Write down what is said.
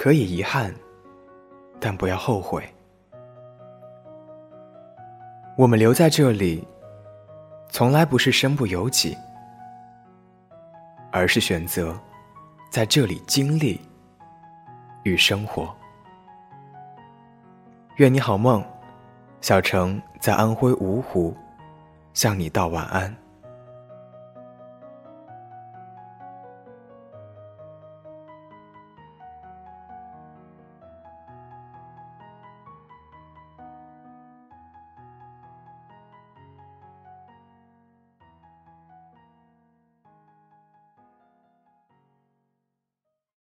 可以遗憾但不要后悔。我们留在这里从来不是身不由己而是选择在这里经历与生活。愿你好梦小城在安徽芜湖向你道晚安。